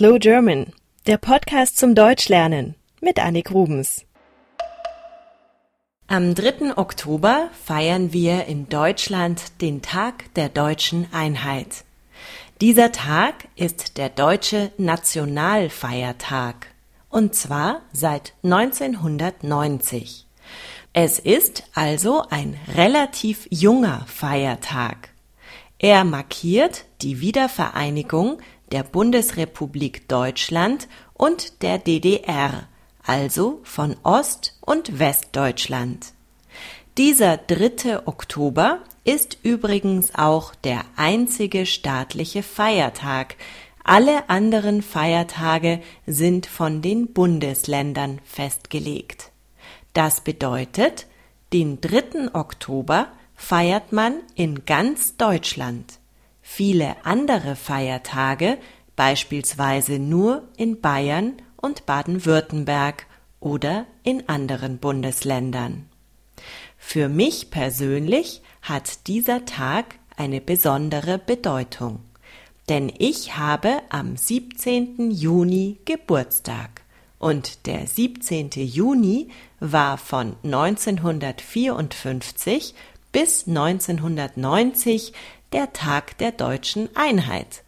Slow German, der Podcast zum Deutschlernen mit Annik Rubens. Am 3. Oktober feiern wir in Deutschland den Tag der deutschen Einheit. Dieser Tag ist der deutsche Nationalfeiertag und zwar seit 1990. Es ist also ein relativ junger Feiertag. Er markiert die Wiedervereinigung der Bundesrepublik Deutschland und der DDR, also von Ost- und Westdeutschland. Dieser 3. Oktober ist übrigens auch der einzige staatliche Feiertag. Alle anderen Feiertage sind von den Bundesländern festgelegt. Das bedeutet, den 3. Oktober feiert man in ganz Deutschland. Viele andere Feiertage beispielsweise nur in Bayern und Baden-Württemberg oder in anderen Bundesländern. Für mich persönlich hat dieser Tag eine besondere Bedeutung, denn ich habe am 17. Juni Geburtstag und der 17. Juni war von 1954 bis 1990 der Tag der deutschen Einheit.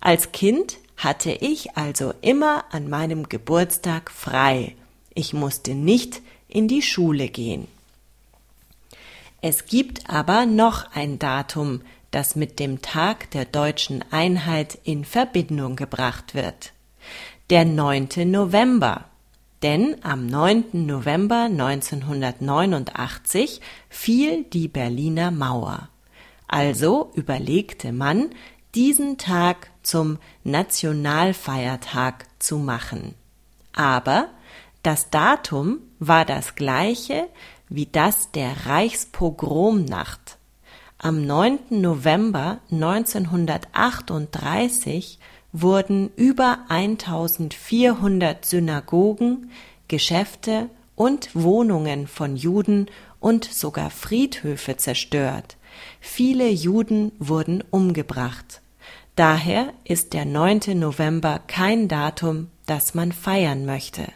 Als Kind hatte ich also immer an meinem Geburtstag frei. Ich musste nicht in die Schule gehen. Es gibt aber noch ein Datum, das mit dem Tag der deutschen Einheit in Verbindung gebracht wird. Der 9. November. Denn am 9. November 1989 fiel die Berliner Mauer. Also überlegte man, diesen Tag zum Nationalfeiertag zu machen. Aber das Datum war das gleiche wie das der Reichspogromnacht. Am 9. November 1938 wurden über 1400 Synagogen, Geschäfte und Wohnungen von Juden und sogar Friedhöfe zerstört. Viele Juden wurden umgebracht. Daher ist der 9. November kein Datum, das man feiern möchte.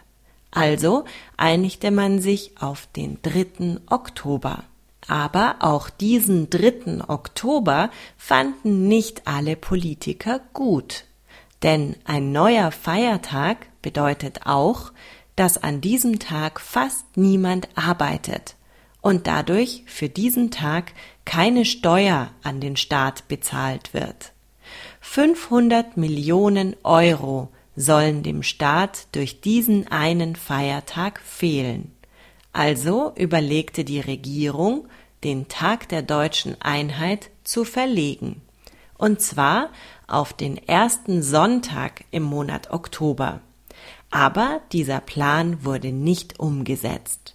Also einigte man sich auf den 3. Oktober. Aber auch diesen 3. Oktober fanden nicht alle Politiker gut. Denn ein neuer Feiertag bedeutet auch, dass an diesem Tag fast niemand arbeitet und dadurch für diesen Tag keine Steuer an den Staat bezahlt wird. 500 Millionen Euro sollen dem Staat durch diesen einen Feiertag fehlen. Also überlegte die Regierung, den Tag der deutschen Einheit zu verlegen. Und zwar auf den ersten Sonntag im Monat Oktober. Aber dieser Plan wurde nicht umgesetzt.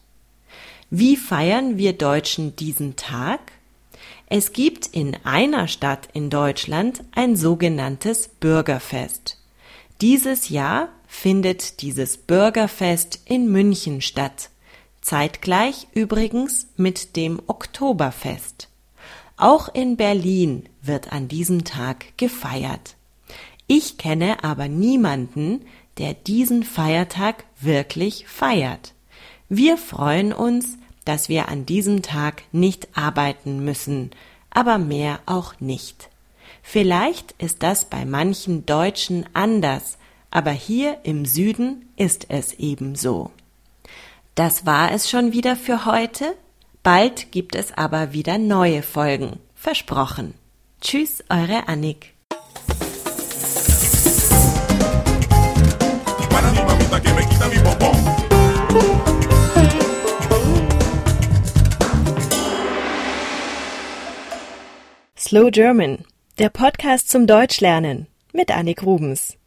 Wie feiern wir Deutschen diesen Tag? Es gibt in einer Stadt in Deutschland ein sogenanntes Bürgerfest. Dieses Jahr findet dieses Bürgerfest in München statt, zeitgleich übrigens mit dem Oktoberfest. Auch in Berlin wird an diesem Tag gefeiert. Ich kenne aber niemanden, der diesen Feiertag wirklich feiert. Wir freuen uns, dass wir an diesem Tag nicht arbeiten müssen, aber mehr auch nicht. Vielleicht ist das bei manchen Deutschen anders, aber hier im Süden ist es ebenso. Das war es schon wieder für heute. Bald gibt es aber wieder neue Folgen. Versprochen. Tschüss, eure Annik. Slow German, der Podcast zum Deutschlernen mit Annik Rubens.